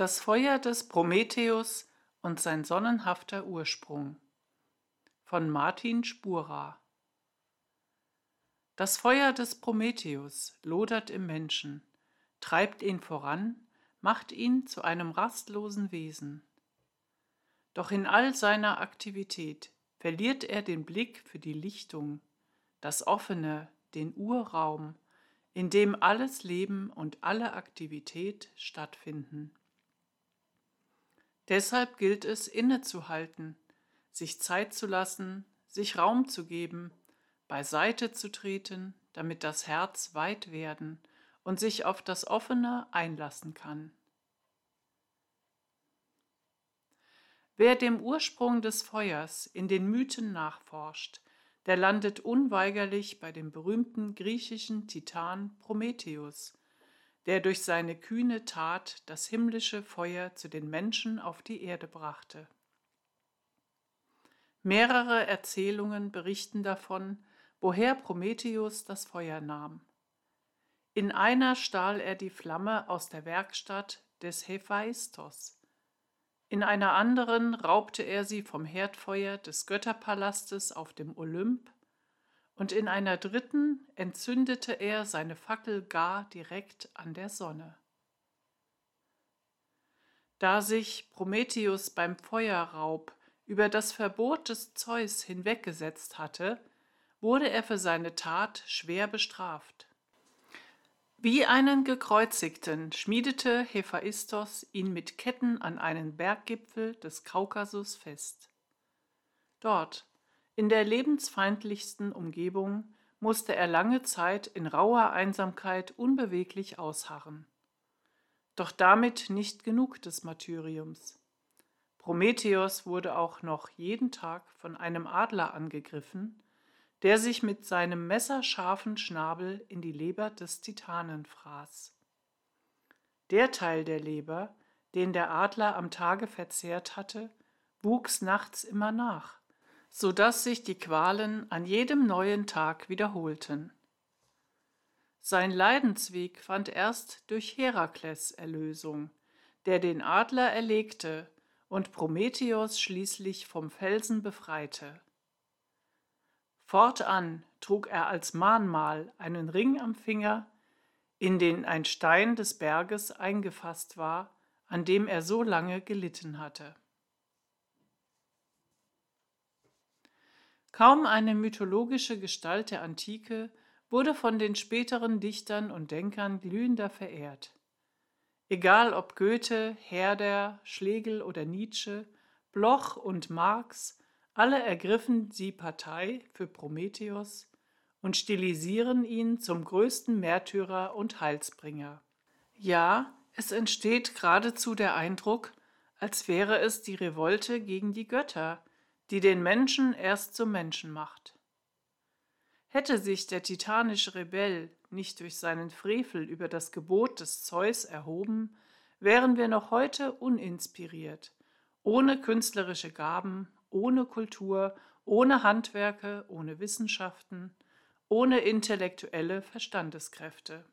Das Feuer des Prometheus und sein sonnenhafter Ursprung von Martin Spura Das Feuer des Prometheus lodert im Menschen, treibt ihn voran, macht ihn zu einem rastlosen Wesen. Doch in all seiner Aktivität verliert er den Blick für die Lichtung, das Offene, den Urraum, in dem alles Leben und alle Aktivität stattfinden. Deshalb gilt es innezuhalten, sich Zeit zu lassen, sich Raum zu geben, beiseite zu treten, damit das Herz weit werden und sich auf das Offene einlassen kann. Wer dem Ursprung des Feuers in den Mythen nachforscht, der landet unweigerlich bei dem berühmten griechischen Titan Prometheus, der durch seine kühne Tat das himmlische Feuer zu den Menschen auf die Erde brachte. Mehrere Erzählungen berichten davon, woher Prometheus das Feuer nahm. In einer stahl er die Flamme aus der Werkstatt des Hephaistos. In einer anderen raubte er sie vom Herdfeuer des Götterpalastes auf dem Olymp und in einer dritten entzündete er seine Fackel gar direkt an der Sonne. Da sich Prometheus beim Feuerraub über das Verbot des Zeus hinweggesetzt hatte, wurde er für seine Tat schwer bestraft. Wie einen Gekreuzigten schmiedete Hephaistos ihn mit Ketten an einen Berggipfel des Kaukasus fest. Dort in der lebensfeindlichsten Umgebung musste er lange Zeit in rauer Einsamkeit unbeweglich ausharren. Doch damit nicht genug des Martyriums. Prometheus wurde auch noch jeden Tag von einem Adler angegriffen, der sich mit seinem messerscharfen Schnabel in die Leber des Titanen fraß. Der Teil der Leber, den der Adler am Tage verzehrt hatte, wuchs nachts immer nach so dass sich die Qualen an jedem neuen Tag wiederholten. Sein Leidensweg fand erst durch Herakles Erlösung, der den Adler erlegte und Prometheus schließlich vom Felsen befreite. Fortan trug er als Mahnmal einen Ring am Finger, in den ein Stein des Berges eingefasst war, an dem er so lange gelitten hatte. Kaum eine mythologische Gestalt der Antike wurde von den späteren Dichtern und Denkern glühender verehrt. Egal ob Goethe, Herder, Schlegel oder Nietzsche, Bloch und Marx, alle ergriffen sie Partei für Prometheus und stilisieren ihn zum größten Märtyrer und Heilsbringer. Ja, es entsteht geradezu der Eindruck, als wäre es die Revolte gegen die Götter, die den Menschen erst zum Menschen macht. Hätte sich der titanische Rebell nicht durch seinen Frevel über das Gebot des Zeus erhoben, wären wir noch heute uninspiriert, ohne künstlerische Gaben, ohne Kultur, ohne Handwerke, ohne Wissenschaften, ohne intellektuelle Verstandeskräfte.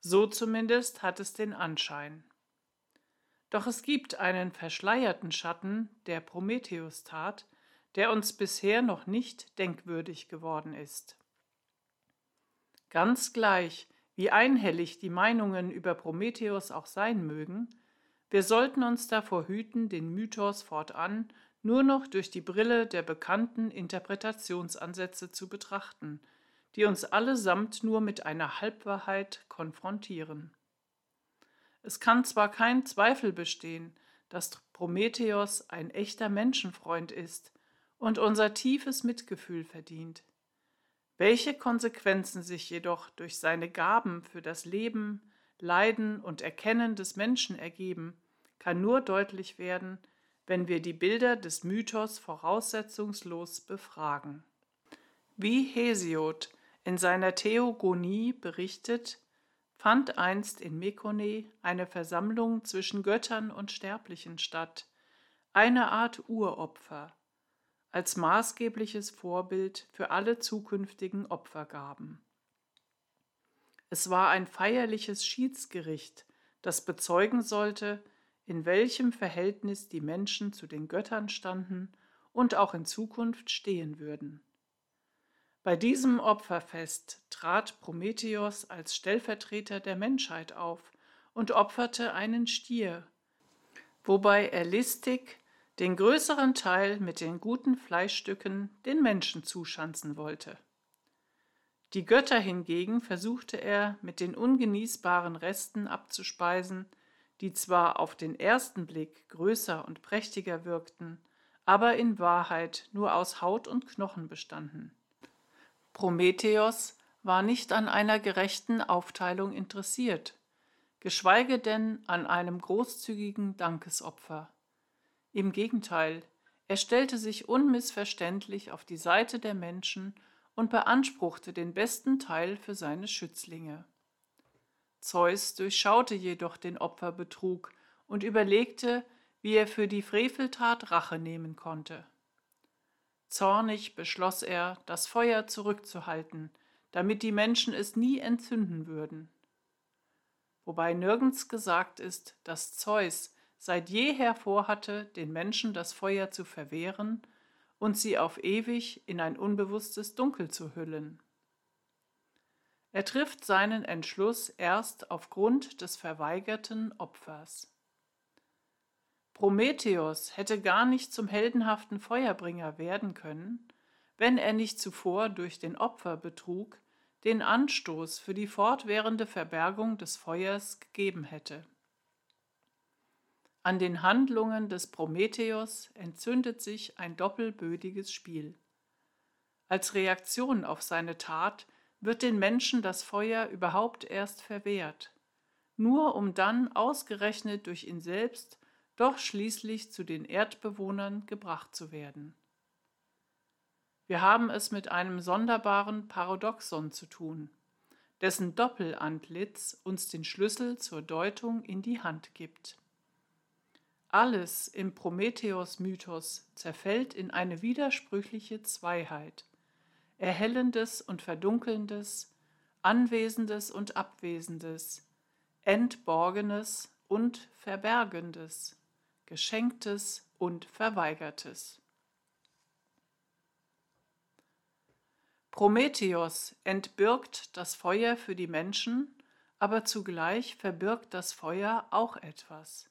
So zumindest hat es den Anschein. Doch es gibt einen verschleierten Schatten der Prometheus-Tat, der uns bisher noch nicht denkwürdig geworden ist. Ganz gleich, wie einhellig die Meinungen über Prometheus auch sein mögen, wir sollten uns davor hüten, den Mythos fortan nur noch durch die Brille der bekannten Interpretationsansätze zu betrachten, die uns allesamt nur mit einer Halbwahrheit konfrontieren. Es kann zwar kein Zweifel bestehen, dass Prometheus ein echter Menschenfreund ist und unser tiefes Mitgefühl verdient. Welche Konsequenzen sich jedoch durch seine Gaben für das Leben, Leiden und Erkennen des Menschen ergeben, kann nur deutlich werden, wenn wir die Bilder des Mythos voraussetzungslos befragen. Wie Hesiod in seiner Theogonie berichtet, fand einst in Mekone eine Versammlung zwischen Göttern und Sterblichen statt, eine Art Uropfer, als maßgebliches Vorbild für alle zukünftigen Opfergaben. Es war ein feierliches Schiedsgericht, das bezeugen sollte, in welchem Verhältnis die Menschen zu den Göttern standen und auch in Zukunft stehen würden. Bei diesem Opferfest trat Prometheus als Stellvertreter der Menschheit auf und opferte einen Stier, wobei er listig den größeren Teil mit den guten Fleischstücken den Menschen zuschanzen wollte. Die Götter hingegen versuchte er mit den ungenießbaren Resten abzuspeisen, die zwar auf den ersten Blick größer und prächtiger wirkten, aber in Wahrheit nur aus Haut und Knochen bestanden. Prometheus war nicht an einer gerechten Aufteilung interessiert, geschweige denn an einem großzügigen Dankesopfer. Im Gegenteil, er stellte sich unmissverständlich auf die Seite der Menschen und beanspruchte den besten Teil für seine Schützlinge. Zeus durchschaute jedoch den Opferbetrug und überlegte, wie er für die Freveltat Rache nehmen konnte. Zornig beschloss er, das Feuer zurückzuhalten, damit die Menschen es nie entzünden würden. Wobei nirgends gesagt ist, dass Zeus seit jeher vorhatte, den Menschen das Feuer zu verwehren und sie auf ewig in ein unbewusstes Dunkel zu hüllen. Er trifft seinen Entschluss erst aufgrund des verweigerten Opfers. Prometheus hätte gar nicht zum heldenhaften Feuerbringer werden können, wenn er nicht zuvor durch den Opferbetrug den Anstoß für die fortwährende Verbergung des Feuers gegeben hätte. An den Handlungen des Prometheus entzündet sich ein doppelbödiges Spiel. Als Reaktion auf seine Tat wird den Menschen das Feuer überhaupt erst verwehrt, nur um dann ausgerechnet durch ihn selbst doch schließlich zu den Erdbewohnern gebracht zu werden. Wir haben es mit einem sonderbaren Paradoxon zu tun, dessen Doppelantlitz uns den Schlüssel zur Deutung in die Hand gibt. Alles im Prometheus-Mythos zerfällt in eine widersprüchliche Zweiheit, Erhellendes und Verdunkelndes, Anwesendes und Abwesendes, Entborgenes und Verbergendes, Geschenktes und Verweigertes. Prometheus entbirgt das Feuer für die Menschen, aber zugleich verbirgt das Feuer auch etwas.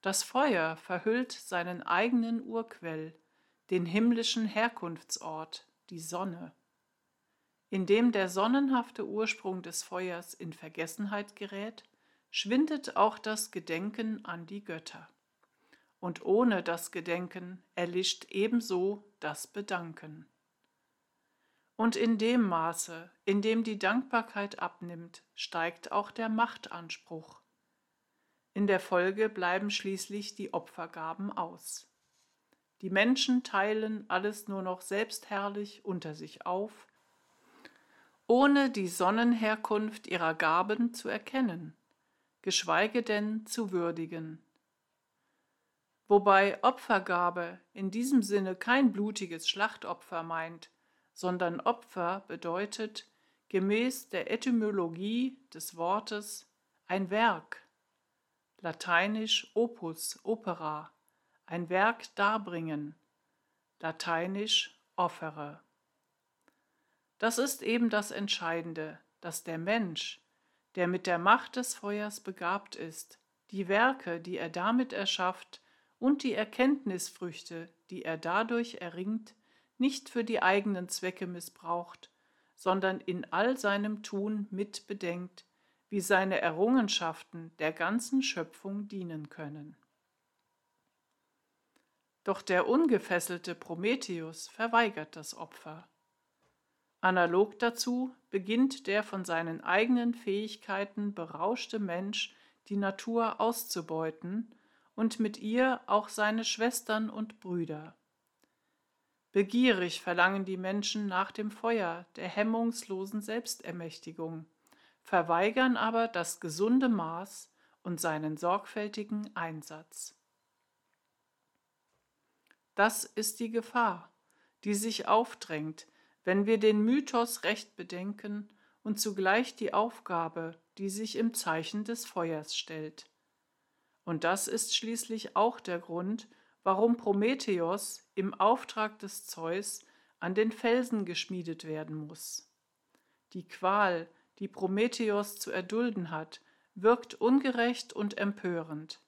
Das Feuer verhüllt seinen eigenen Urquell, den himmlischen Herkunftsort, die Sonne. Indem der sonnenhafte Ursprung des Feuers in Vergessenheit gerät, schwindet auch das Gedenken an die Götter. Und ohne das Gedenken erlischt ebenso das Bedanken. Und in dem Maße, in dem die Dankbarkeit abnimmt, steigt auch der Machtanspruch, in der Folge bleiben schließlich die Opfergaben aus. Die Menschen teilen alles nur noch selbstherrlich unter sich auf, ohne die Sonnenherkunft ihrer Gaben zu erkennen, geschweige denn zu würdigen. Wobei Opfergabe in diesem Sinne kein blutiges Schlachtopfer meint, sondern Opfer bedeutet gemäß der Etymologie des Wortes ein Werk, lateinisch opus, opera, ein Werk darbringen, lateinisch offere. Das ist eben das Entscheidende, dass der Mensch, der mit der Macht des Feuers begabt ist, die Werke, die er damit erschafft, und die Erkenntnisfrüchte, die er dadurch erringt, nicht für die eigenen Zwecke missbraucht, sondern in all seinem Tun mitbedenkt, wie seine Errungenschaften der ganzen Schöpfung dienen können. Doch der ungefesselte Prometheus verweigert das Opfer. Analog dazu beginnt der von seinen eigenen Fähigkeiten berauschte Mensch die Natur auszubeuten und mit ihr auch seine Schwestern und Brüder. Begierig verlangen die Menschen nach dem Feuer der hemmungslosen Selbstermächtigung, verweigern aber das gesunde Maß und seinen sorgfältigen Einsatz. Das ist die Gefahr, die sich aufdrängt, wenn wir den Mythos recht bedenken und zugleich die Aufgabe, die sich im Zeichen des Feuers stellt. Und das ist schließlich auch der Grund, warum Prometheus im Auftrag des Zeus an den Felsen geschmiedet werden muss. Die Qual, die Prometheus zu erdulden hat, wirkt ungerecht und empörend.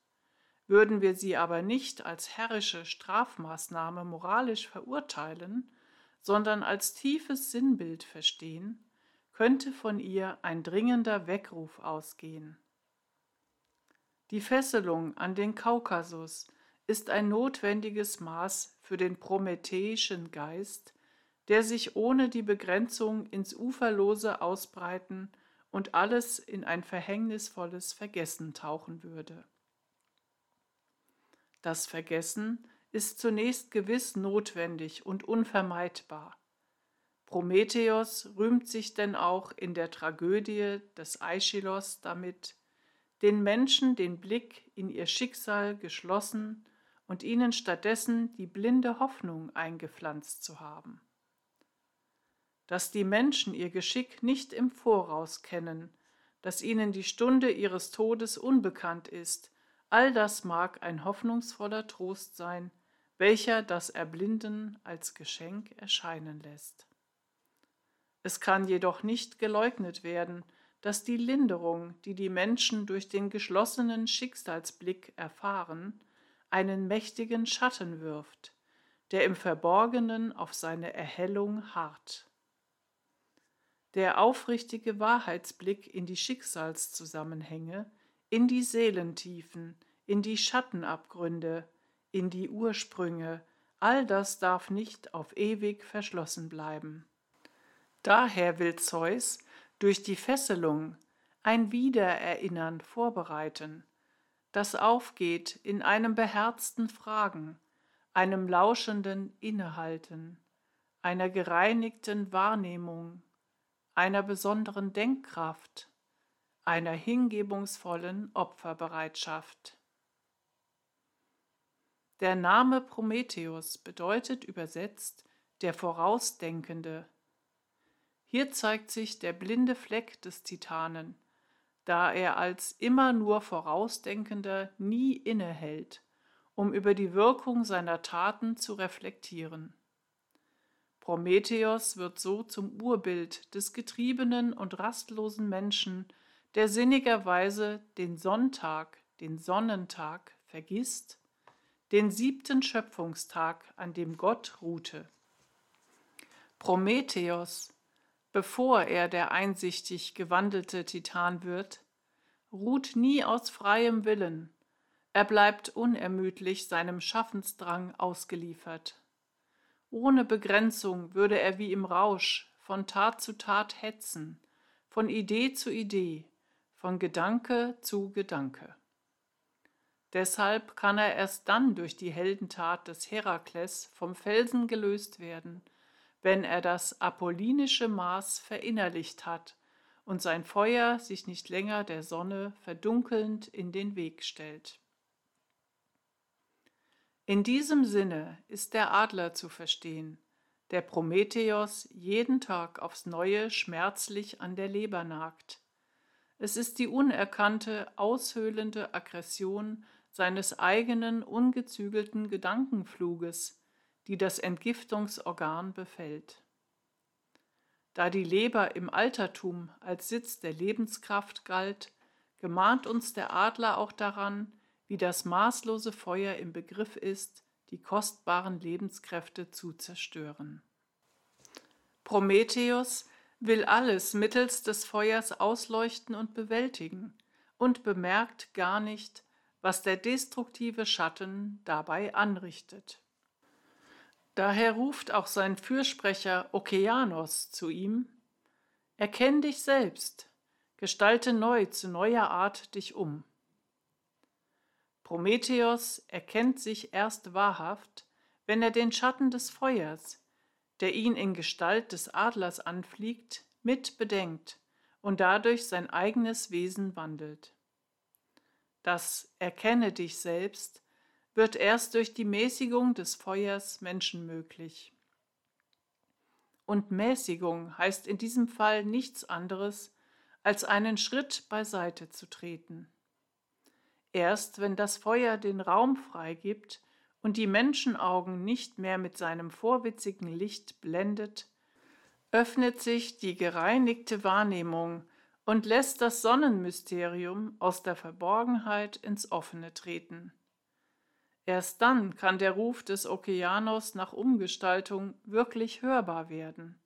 Würden wir sie aber nicht als herrische Strafmaßnahme moralisch verurteilen, sondern als tiefes Sinnbild verstehen, könnte von ihr ein dringender Weckruf ausgehen. Die Fesselung an den Kaukasus ist ein notwendiges Maß für den prometheischen Geist, der sich ohne die Begrenzung ins Uferlose ausbreiten und alles in ein verhängnisvolles Vergessen tauchen würde. Das Vergessen ist zunächst gewiss notwendig und unvermeidbar. Prometheus rühmt sich denn auch in der Tragödie des Aeschylos damit, den Menschen den Blick in ihr Schicksal geschlossen und ihnen stattdessen die blinde Hoffnung eingepflanzt zu haben. Dass die Menschen ihr Geschick nicht im Voraus kennen, dass ihnen die Stunde ihres Todes unbekannt ist, all das mag ein hoffnungsvoller Trost sein, welcher das Erblinden als Geschenk erscheinen lässt. Es kann jedoch nicht geleugnet werden, dass die Linderung, die die Menschen durch den geschlossenen Schicksalsblick erfahren, einen mächtigen Schatten wirft, der im Verborgenen auf seine Erhellung harrt. Der aufrichtige Wahrheitsblick in die Schicksalszusammenhänge, in die Seelentiefen, in die Schattenabgründe, in die Ursprünge, all das darf nicht auf ewig verschlossen bleiben. Daher will Zeus durch die Fesselung ein Wiedererinnern vorbereiten, das aufgeht in einem beherzten Fragen, einem lauschenden Innehalten, einer gereinigten Wahrnehmung, einer besonderen Denkkraft, einer hingebungsvollen Opferbereitschaft. Der Name Prometheus bedeutet übersetzt der Vorausdenkende. Hier zeigt sich der blinde Fleck des Titanen, da er als immer nur Vorausdenkender nie innehält, um über die Wirkung seiner Taten zu reflektieren. Prometheus wird so zum Urbild des getriebenen und rastlosen Menschen, der sinnigerweise den Sonntag, den Sonnentag vergisst den siebten Schöpfungstag, an dem Gott ruhte. Prometheus, bevor er der einsichtig gewandelte Titan wird, ruht nie aus freiem Willen, er bleibt unermüdlich seinem Schaffensdrang ausgeliefert. Ohne Begrenzung würde er wie im Rausch von Tat zu Tat hetzen, von Idee zu Idee, von Gedanke zu Gedanke. Deshalb kann er erst dann durch die Heldentat des Herakles vom Felsen gelöst werden, wenn er das apollinische Maß verinnerlicht hat und sein Feuer sich nicht länger der Sonne verdunkelnd in den Weg stellt. In diesem Sinne ist der Adler zu verstehen, der Prometheus jeden Tag aufs neue schmerzlich an der Leber nagt. Es ist die unerkannte, aushöhlende Aggression seines eigenen ungezügelten Gedankenfluges, die das Entgiftungsorgan befällt. Da die Leber im Altertum als Sitz der Lebenskraft galt, gemahnt uns der Adler auch daran, wie das maßlose Feuer im Begriff ist, die kostbaren Lebenskräfte zu zerstören. Prometheus will alles mittels des Feuers ausleuchten und bewältigen und bemerkt gar nicht, was der destruktive Schatten dabei anrichtet. Daher ruft auch sein Fürsprecher Okeanos zu ihm, Erkenn dich selbst, gestalte neu zu neuer Art dich um. Prometheus erkennt sich erst wahrhaft, wenn er den Schatten des Feuers, der ihn in Gestalt des Adlers anfliegt, mit bedenkt und dadurch sein eigenes Wesen wandelt. Das Erkenne dich selbst wird erst durch die Mäßigung des Feuers Menschen möglich. Und Mäßigung heißt in diesem Fall nichts anderes, als einen Schritt beiseite zu treten. Erst wenn das Feuer den Raum freigibt und die Menschenaugen nicht mehr mit seinem vorwitzigen Licht blendet, öffnet sich die gereinigte Wahrnehmung und lässt das Sonnenmysterium aus der Verborgenheit ins Offene treten. Erst dann kann der Ruf des Okeanos nach Umgestaltung wirklich hörbar werden,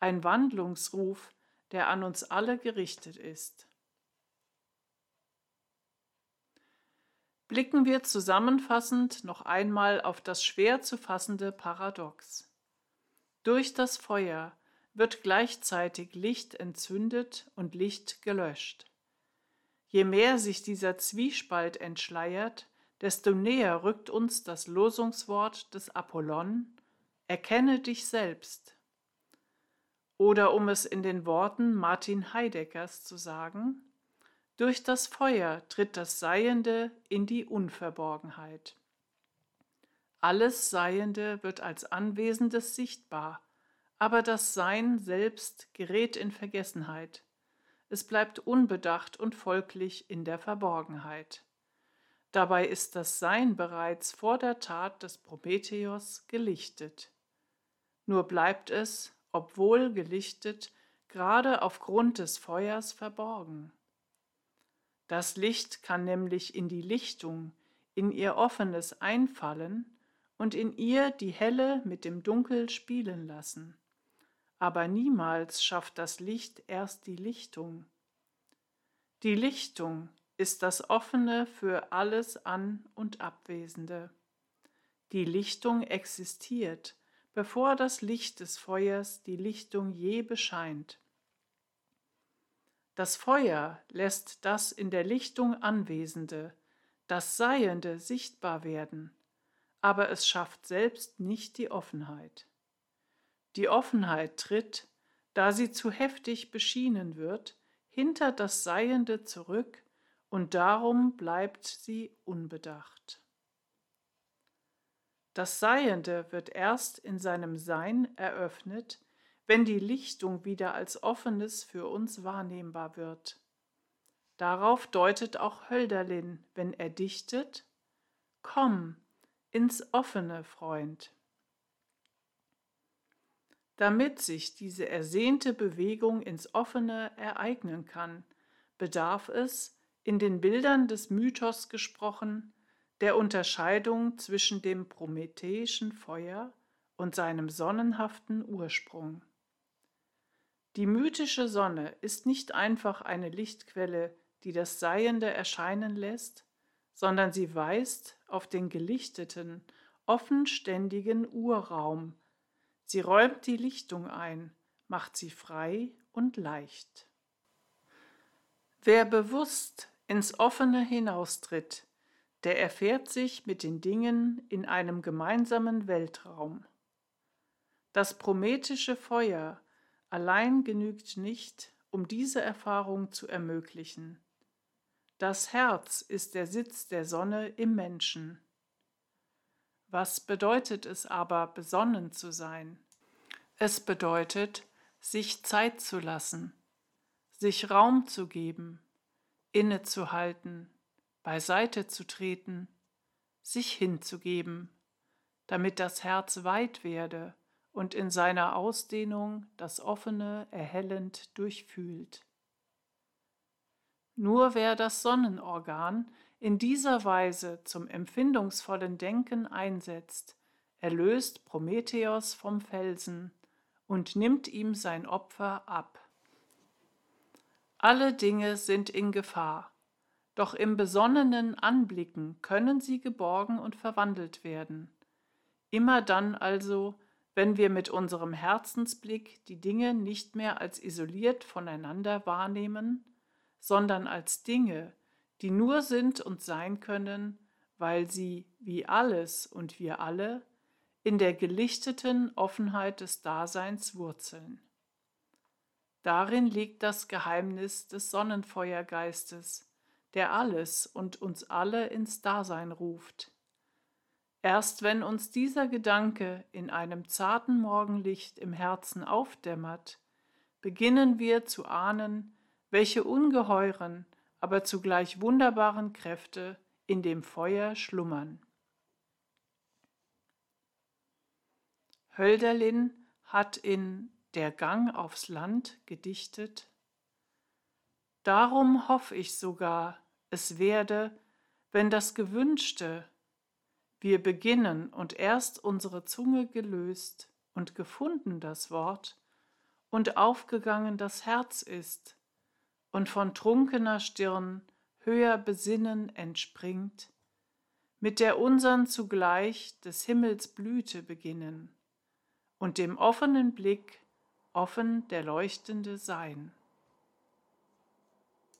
ein Wandlungsruf, der an uns alle gerichtet ist. Blicken wir zusammenfassend noch einmal auf das schwer zu fassende Paradox. Durch das Feuer wird gleichzeitig Licht entzündet und Licht gelöscht. Je mehr sich dieser Zwiespalt entschleiert, desto näher rückt uns das Losungswort des Apollon, erkenne dich selbst. Oder um es in den Worten Martin Heideckers zu sagen, durch das Feuer tritt das Seiende in die Unverborgenheit. Alles Seiende wird als Anwesendes sichtbar, aber das Sein selbst gerät in Vergessenheit. Es bleibt unbedacht und folglich in der Verborgenheit. Dabei ist das Sein bereits vor der Tat des Prometheus gelichtet. Nur bleibt es, obwohl gelichtet, gerade aufgrund des Feuers verborgen. Das Licht kann nämlich in die Lichtung, in ihr offenes einfallen und in ihr die Helle mit dem Dunkel spielen lassen aber niemals schafft das Licht erst die Lichtung. Die Lichtung ist das Offene für alles An- und Abwesende. Die Lichtung existiert, bevor das Licht des Feuers die Lichtung je bescheint. Das Feuer lässt das in der Lichtung Anwesende, das Seiende sichtbar werden, aber es schafft selbst nicht die Offenheit. Die Offenheit tritt, da sie zu heftig beschienen wird, hinter das Seiende zurück und darum bleibt sie unbedacht. Das Seiende wird erst in seinem Sein eröffnet, wenn die Lichtung wieder als Offenes für uns wahrnehmbar wird. Darauf deutet auch Hölderlin, wenn er dichtet, Komm ins Offene, Freund. Damit sich diese ersehnte Bewegung ins Offene ereignen kann, bedarf es, in den Bildern des Mythos gesprochen, der Unterscheidung zwischen dem prometheischen Feuer und seinem sonnenhaften Ursprung. Die mythische Sonne ist nicht einfach eine Lichtquelle, die das Seiende erscheinen lässt, sondern sie weist auf den gelichteten, offenständigen Urraum, Sie räumt die Lichtung ein, macht sie frei und leicht. Wer bewusst ins Offene hinaustritt, der erfährt sich mit den Dingen in einem gemeinsamen Weltraum. Das prometische Feuer allein genügt nicht, um diese Erfahrung zu ermöglichen. Das Herz ist der Sitz der Sonne im Menschen. Was bedeutet es aber, besonnen zu sein? Es bedeutet, sich Zeit zu lassen, sich Raum zu geben, innezuhalten, beiseite zu treten, sich hinzugeben, damit das Herz weit werde und in seiner Ausdehnung das Offene erhellend durchfühlt. Nur wer das Sonnenorgan in dieser Weise zum empfindungsvollen Denken einsetzt, erlöst Prometheus vom Felsen und nimmt ihm sein Opfer ab. Alle Dinge sind in Gefahr, doch im besonnenen Anblicken können sie geborgen und verwandelt werden. Immer dann also, wenn wir mit unserem Herzensblick die Dinge nicht mehr als isoliert voneinander wahrnehmen, sondern als Dinge, die nur sind und sein können, weil sie, wie alles und wir alle, in der gelichteten Offenheit des Daseins wurzeln. Darin liegt das Geheimnis des Sonnenfeuergeistes, der alles und uns alle ins Dasein ruft. Erst wenn uns dieser Gedanke in einem zarten Morgenlicht im Herzen aufdämmert, beginnen wir zu ahnen, welche ungeheuren, aber zugleich wunderbaren Kräfte in dem Feuer schlummern. Hölderlin hat in Der Gang aufs Land gedichtet. Darum hoff ich sogar, es werde, wenn das Gewünschte wir beginnen und erst unsere Zunge gelöst und gefunden das Wort und aufgegangen das Herz ist und von trunkener Stirn höher Besinnen entspringt, mit der unsern zugleich des Himmels Blüte beginnen und dem offenen Blick offen der leuchtende Sein.